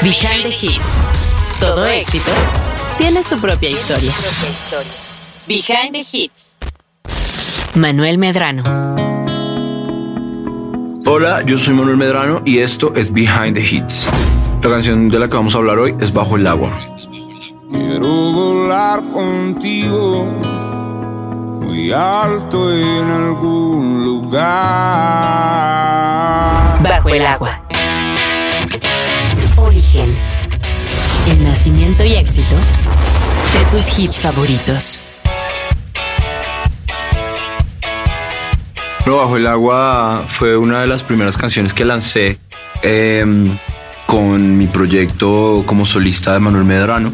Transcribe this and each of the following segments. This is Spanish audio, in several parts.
Behind the Hits. Todo éxito tiene su propia historia. Behind the Hits. Manuel Medrano. Hola, yo soy Manuel Medrano y esto es Behind the Hits. La canción de la que vamos a hablar hoy es Bajo el agua. Quiero volar contigo muy alto en algún lugar. Bajo el agua. Nacimiento y éxito de tus hits favoritos. Bajo el agua fue una de las primeras canciones que lancé em, con mi proyecto como solista de Manuel Medrano.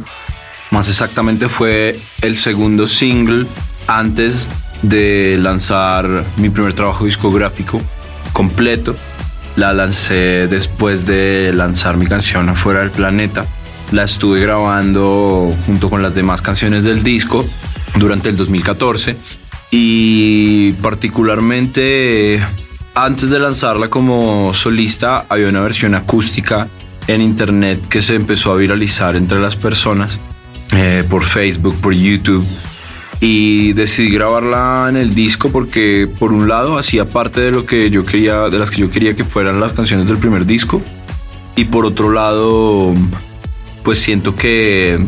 Más exactamente fue el segundo single antes de lanzar mi primer trabajo discográfico completo. La lancé después de lanzar mi canción Afuera del Planeta. La estuve grabando junto con las demás canciones del disco durante el 2014 y particularmente antes de lanzarla como solista había una versión acústica en internet que se empezó a viralizar entre las personas eh, por Facebook, por YouTube. Y decidí grabarla en el disco porque por un lado hacía parte de lo que yo quería, de las que yo quería que fueran las canciones del primer disco. Y por otro lado, pues siento que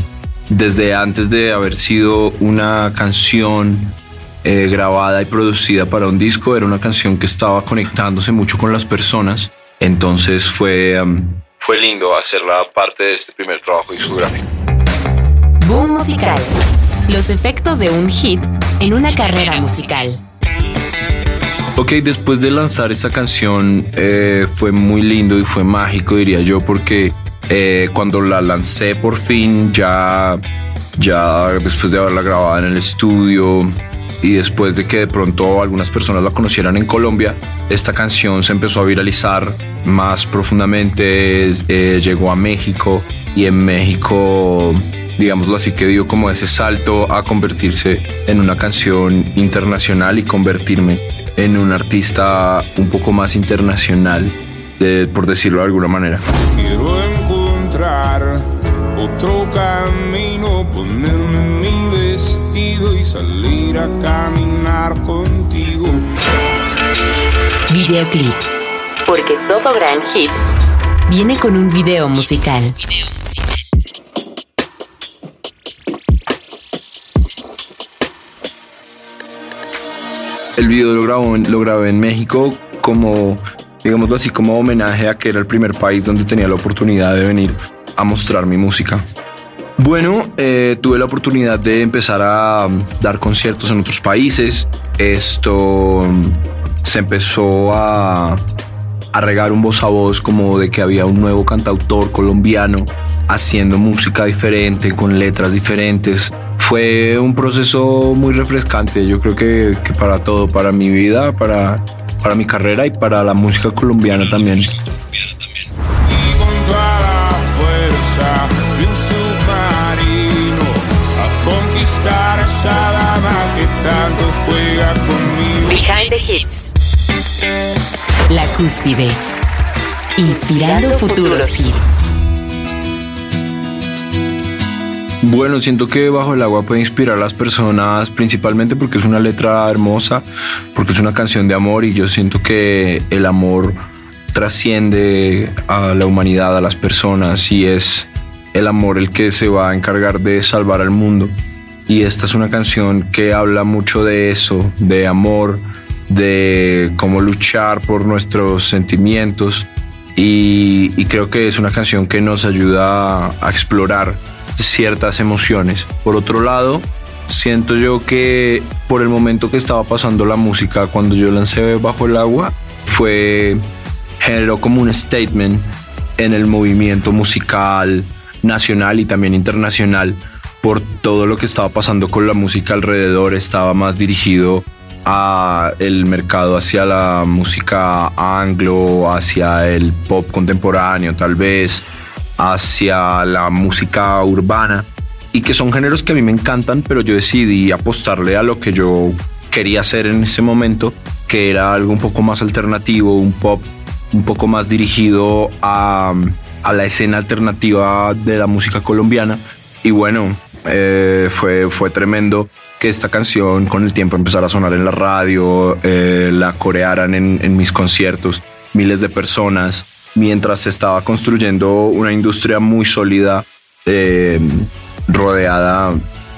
desde antes de haber sido una canción eh, grabada y producida para un disco, era una canción que estaba conectándose mucho con las personas. Entonces fue, um, fue lindo hacerla parte de este primer trabajo discográfico. Boom musical. Los efectos de un hit en una carrera musical. Ok, después de lanzar esta canción eh, fue muy lindo y fue mágico, diría yo, porque eh, cuando la lancé por fin, ya, ya después de haberla grabado en el estudio y después de que de pronto algunas personas la conocieran en Colombia, esta canción se empezó a viralizar más profundamente, eh, llegó a México y en México digámoslo así, que dio como ese salto a convertirse en una canción internacional y convertirme en un artista un poco más internacional, por decirlo de alguna manera. Encontrar otro camino, ponerme mi vestido y salir a caminar contigo. Videoclip. Porque todo gran hit viene con un video musical. El video lo, lo grabé en México como, digámoslo así, como homenaje a que era el primer país donde tenía la oportunidad de venir a mostrar mi música. Bueno, eh, tuve la oportunidad de empezar a dar conciertos en otros países. Esto se empezó a, a regar un voz a voz como de que había un nuevo cantautor colombiano haciendo música diferente, con letras diferentes, fue un proceso muy refrescante, yo creo que, que, para todo, para mi vida, para, para mi carrera y para la música colombiana también. Behind the Hits. La cúspide. Inspirando futuros hits. Bueno, siento que Bajo el agua puede inspirar a las personas principalmente porque es una letra hermosa, porque es una canción de amor y yo siento que el amor trasciende a la humanidad, a las personas y es el amor el que se va a encargar de salvar al mundo. Y esta es una canción que habla mucho de eso, de amor, de cómo luchar por nuestros sentimientos y, creo que es una canción que nos ayuda a explorar ciertas emociones. Por otro lado, siento yo que por el momento que estaba pasando la música cuando yo lancé Bajo el Agua, fue generó como un statement en el movimiento musical nacional y también internacional por todo lo que estaba pasando con la música alrededor, estaba más dirigido a el mercado hacia la música anglo, hacia el pop contemporáneo tal vez, hacia la música urbana y que son géneros que a mí me encantan, pero yo decidí apostarle a lo que yo quería hacer en ese momento, que era algo un poco más alternativo, un pop un poco más dirigido a, a la escena alternativa de la música colombiana. Y bueno, eh, fue, fue tremendo que esta canción con el tiempo empezara a sonar en la radio, eh, la corearan en, en mis conciertos, miles de personas, mientras se estaba construyendo una industria muy sólida, eh, rodeada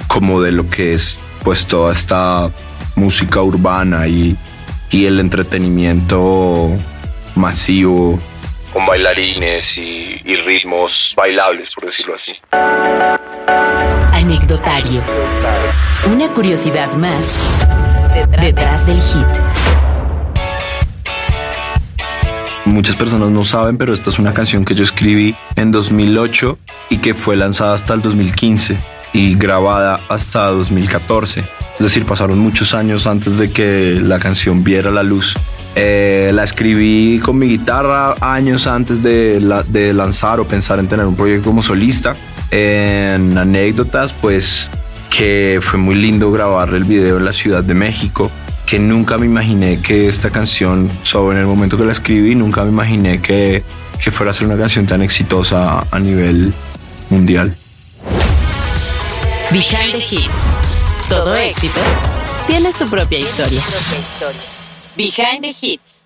como de lo que es pues toda esta música urbana y, y el entretenimiento masivo con bailarines y, y ritmos bailables, por decirlo así. Anecdotario. Una curiosidad más detrás del hit. Muchas personas no saben, pero esta es una canción que yo escribí en 2008 y que fue lanzada hasta el 2015 y grabada hasta 2014. Es decir, pasaron muchos años antes de que la canción viera la luz. Eh, la escribí con mi guitarra años antes de, la- de lanzar o pensar en tener un proyecto como solista. En anécdotas, pues que fue muy lindo grabar el video en la Ciudad de México, que nunca me imaginé que esta canción, sobre en el momento que la escribí, nunca me imaginé que, que fuera a ser una canción tan exitosa a nivel mundial. Behind the. Todo éxito tiene su propia historia. Behind the Hits.